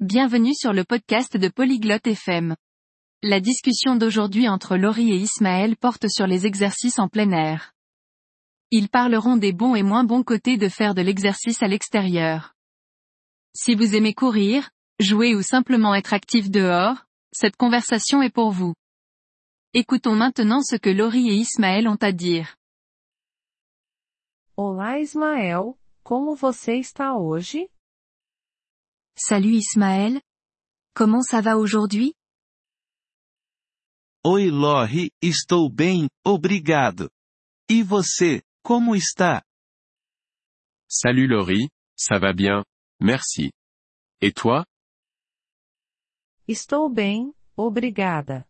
Bienvenue sur le podcast de Polyglotte FM. La discussion d'aujourd'hui entre Laurie et Ismaël porte sur les exercices en plein air. Ils parleront des bons et moins bons côtés de faire de l'exercice à l'extérieur. Si vous aimez courir, jouer ou simplement être actif dehors, cette conversation est pour vous. Écoutons maintenant ce que Laurie et Ismaël ont à dire. Olá Ismael, como você está hoje? Salut Ismaël. Comment ça va aujourd'hui? Oi Lori, estou bem, obrigado. E você, como está? Salut Laurie, ça va bien, merci. Et toi? Estou bem, obrigada.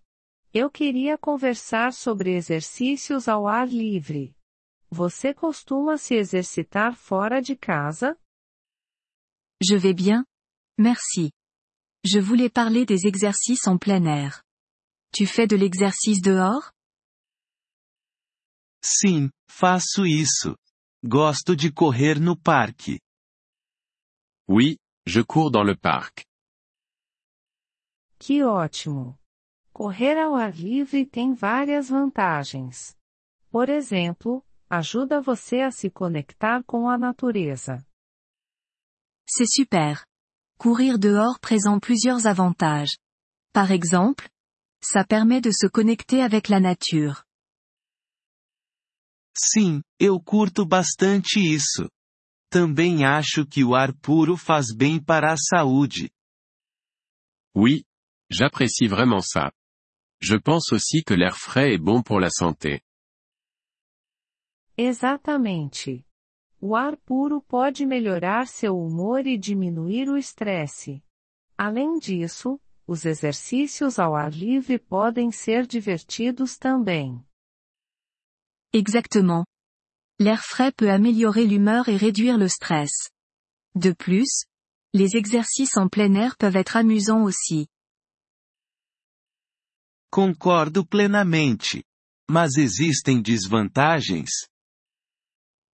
Eu queria conversar sobre exercícios ao ar livre. Você costuma se exercitar fora de casa? Je vais bien. Merci. Je voulais parler des exercices en plein air. Tu fais de l'exercice dehors? Sim, faço isso. Gosto de correr no parque. Oui, je cours dans le parc. Que ótimo! Correr ao ar livre tem várias vantagens. Por exemplo, ajuda você a se conectar com a natureza. C'est super. Courir dehors présente plusieurs avantages. Par exemple, ça permet de se connecter avec la nature. Sim, eu curto bastante isso. Também acho que o ar puro faz bem para a saúde. Oui, j'apprécie vraiment ça. Je pense aussi que l'air frais est bon pour la santé. Exatamente. O ar puro pode melhorar seu humor e diminuir o estresse. Além disso, os exercícios ao ar livre podem ser divertidos também. Exactement. L'air frais peut améliorer l'humeur et réduire le stress. De plus, les exercices en plein air peuvent être amusants aussi. Concordo plenamente. Mas existem desvantagens?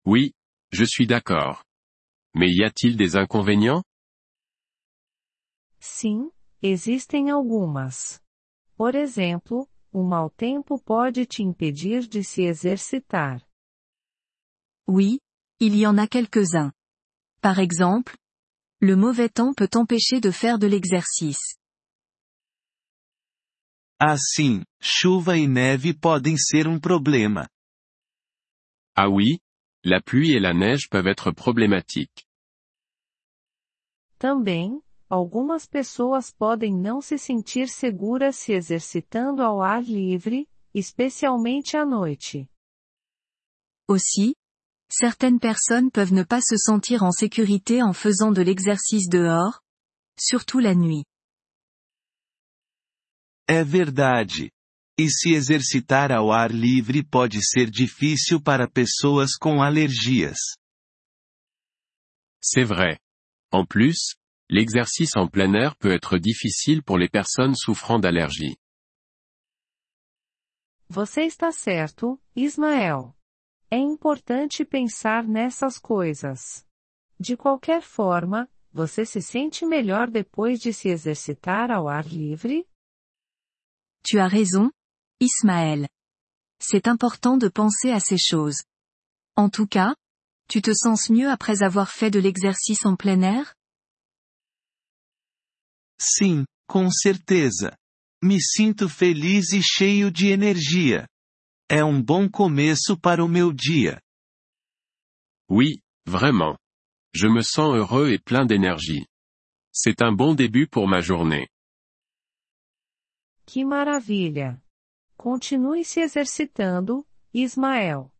Oui, je suis d'accord. Mais y a-t-il des inconvénients? Sim, existem algumas. Por exemplo, o mau tempo pode te impedir de se exercitar. Oui, il y en a quelques-uns. Par exemple, le mauvais temps peut t'empêcher de faire de l'exercice. Assim, chuva e neve podem ser um problema. Ah oui, la pluie et la neige peuvent être problématiques. Também, algumas pessoas podem não se sentir seguras se exercitando ao ar livre, especialmente à noite. Aussi, certaines personnes peuvent ne pas se sentir en sécurité en faisant de l'exercice dehors, surtout la nuit. É verdade. E se exercitar ao ar livre pode ser difícil para pessoas com alergias. C'est vrai. En plus, l'exercice en plein air peut être difficile pour les personnes souffrant d'allergies. Você está certo, Ismael. É importante pensar nessas coisas. De qualquer forma, você se sente melhor depois de se exercitar ao ar livre? Tu as raison, Ismaël. C'est important de penser à ces choses. En tout cas, tu te sens mieux après avoir fait de l'exercice en plein air? Sim, com certeza. Me sinto feliz e cheio de energia. É um bom começo para o meu dia. Oui, vraiment. Je me sens heureux et plein d'énergie. C'est un bon début pour ma journée. Que maravilha! Continue se exercitando, Ismael.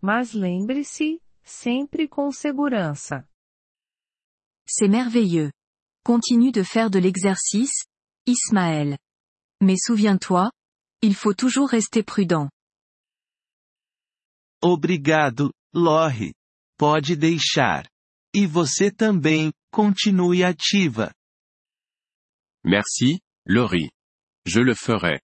Mas lembre-se, sempre com segurança. C'est merveilleux. Continue de faire de l'exercice, Ismaël. Mais souviens-toi, il faut toujours rester prudent. Obrigado, Lori. Pode deixar. E você também, continue ativa. Merci, Laurie. Je le ferai.